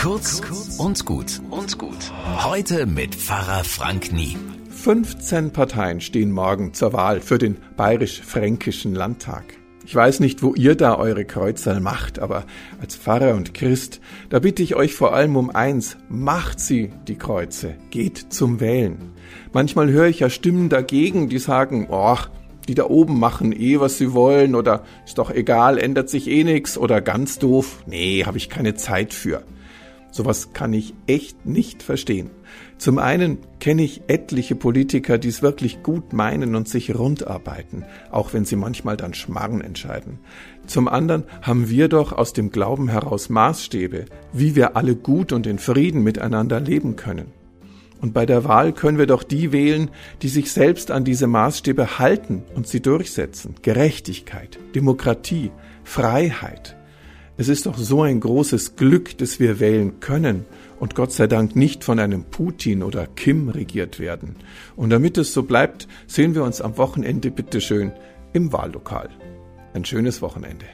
Kurz und gut und gut. Heute mit Pfarrer Frank Nie. 15 Parteien stehen morgen zur Wahl für den bayerisch-fränkischen Landtag. Ich weiß nicht, wo ihr da eure Kreuzerl macht, aber als Pfarrer und Christ, da bitte ich euch vor allem um eins, macht sie, die Kreuze, geht zum Wählen. Manchmal höre ich ja Stimmen dagegen, die sagen, oh, die da oben machen eh, was sie wollen, oder ist doch egal, ändert sich eh nix, oder ganz doof, nee, habe ich keine Zeit für. Sowas kann ich echt nicht verstehen. Zum einen kenne ich etliche Politiker, die es wirklich gut meinen und sich rundarbeiten, auch wenn sie manchmal dann Schmarren entscheiden. Zum anderen haben wir doch aus dem Glauben heraus Maßstäbe, wie wir alle gut und in Frieden miteinander leben können. Und bei der Wahl können wir doch die wählen, die sich selbst an diese Maßstäbe halten und sie durchsetzen. Gerechtigkeit, Demokratie, Freiheit. Es ist doch so ein großes Glück, dass wir wählen können und Gott sei Dank nicht von einem Putin oder Kim regiert werden. Und damit es so bleibt, sehen wir uns am Wochenende bitteschön im Wahllokal. Ein schönes Wochenende.